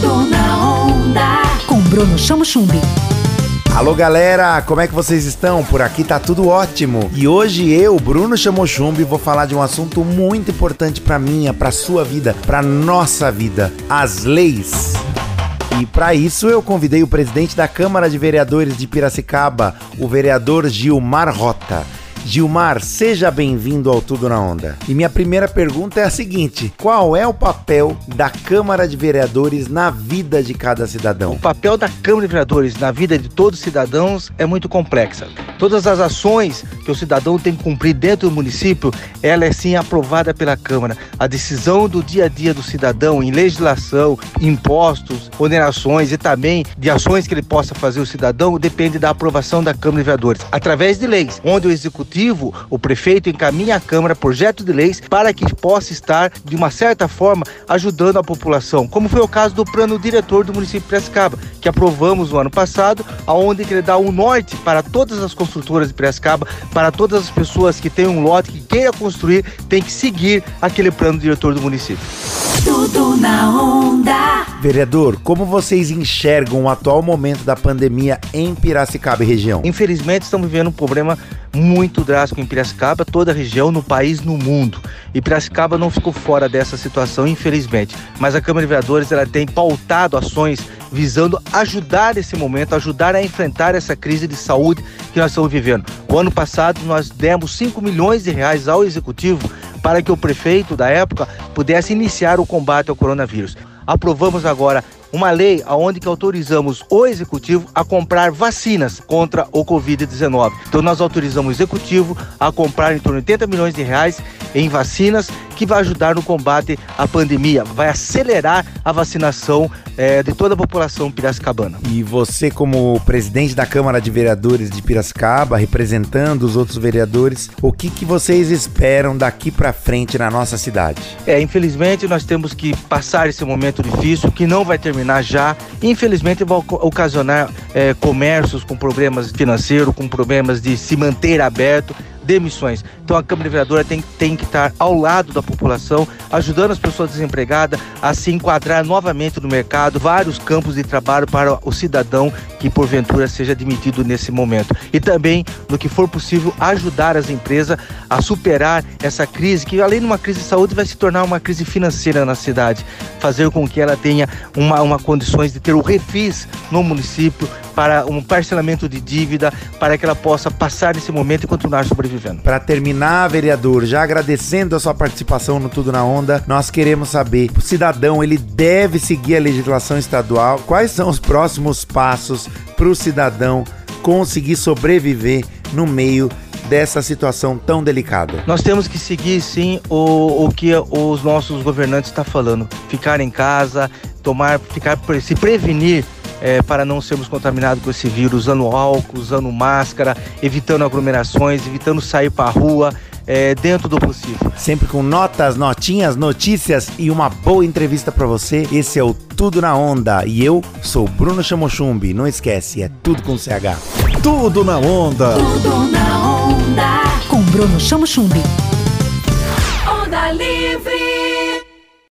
Tudo na onda. Com Bruno Chamo Chumbi. Alô galera, como é que vocês estão? Por aqui tá tudo ótimo. E hoje eu, Bruno Chamochumbi, vou falar de um assunto muito importante para minha, para sua vida, para nossa vida, as leis. E para isso eu convidei o presidente da Câmara de Vereadores de Piracicaba, o vereador Gilmar Rota. Gilmar, seja bem-vindo ao Tudo na Onda. E minha primeira pergunta é a seguinte: qual é o papel da Câmara de Vereadores na vida de cada cidadão? O papel da Câmara de Vereadores na vida de todos os cidadãos é muito complexa. Todas as ações que o cidadão tem que cumprir dentro do município, ela é sim aprovada pela Câmara. A decisão do dia a dia do cidadão em legislação, impostos, onerações e também de ações que ele possa fazer o cidadão depende da aprovação da Câmara de Vereadores, através de leis, onde o executivo O prefeito encaminha à Câmara projeto de leis para que possa estar, de uma certa forma, ajudando a população, como foi o caso do plano diretor do município de Piracicaba, que aprovamos no ano passado, aonde ele dá um norte para todas as construtoras de Piracicaba, para todas as pessoas que têm um lote que queira construir, tem que seguir aquele plano diretor do município. Tudo na onda. Vereador, como vocês enxergam o atual momento da pandemia em Piracicaba e região? Infelizmente, estamos vivendo um problema muito drástico em Piracicaba, toda a região, no país, no mundo. E Piracicaba não ficou fora dessa situação, infelizmente. Mas a Câmara de Vereadores ela tem pautado ações visando ajudar esse momento, ajudar a enfrentar essa crise de saúde que nós estamos vivendo. O ano passado nós demos 5 milhões de reais ao executivo para que o prefeito da época pudesse iniciar o combate ao coronavírus. Aprovamos agora uma lei onde que autorizamos o executivo a comprar vacinas contra o Covid-19. Então nós autorizamos o executivo a comprar em torno de 80 milhões de reais em vacinas que vai ajudar no combate à pandemia, vai acelerar a vacinação é, de toda a população piracicabana. E você, como presidente da Câmara de Vereadores de Piracicaba, representando os outros vereadores, o que, que vocês esperam daqui para frente na nossa cidade? É, infelizmente nós temos que passar esse momento difícil que não vai terminar já. Infelizmente vai ocasionar é, comércios com problemas financeiros, com problemas de se manter aberto demissões. Então a Câmara Vereadora tem, tem que estar ao lado da população, ajudando as pessoas desempregadas a se enquadrar novamente no mercado, vários campos de trabalho para o cidadão que porventura seja admitido nesse momento. E também, no que for possível, ajudar as empresas a superar essa crise, que além de uma crise de saúde, vai se tornar uma crise financeira na cidade, fazer com que ela tenha uma, uma condições de ter o refis no município para um parcelamento de dívida, para que ela possa passar esse momento e continuar sobrevivendo. Para terminar, vereador, já agradecendo a sua participação no Tudo na Onda, nós queremos saber, o cidadão ele deve seguir a legislação estadual? Quais são os próximos passos para o cidadão conseguir sobreviver no meio dessa situação tão delicada? Nós temos que seguir sim o, o que os nossos governantes estão tá falando. Ficar em casa, tomar, ficar se prevenir é, para não sermos contaminados com esse vírus, usando álcool, usando máscara, evitando aglomerações, evitando sair para a rua. É, dentro do possível. Sempre com notas, notinhas, notícias e uma boa entrevista para você. Esse é o Tudo na Onda e eu sou Bruno Chamochumbi. Não esquece, é tudo com CH. Tudo na Onda. Tudo na onda. Com Bruno Chamo Chumbi.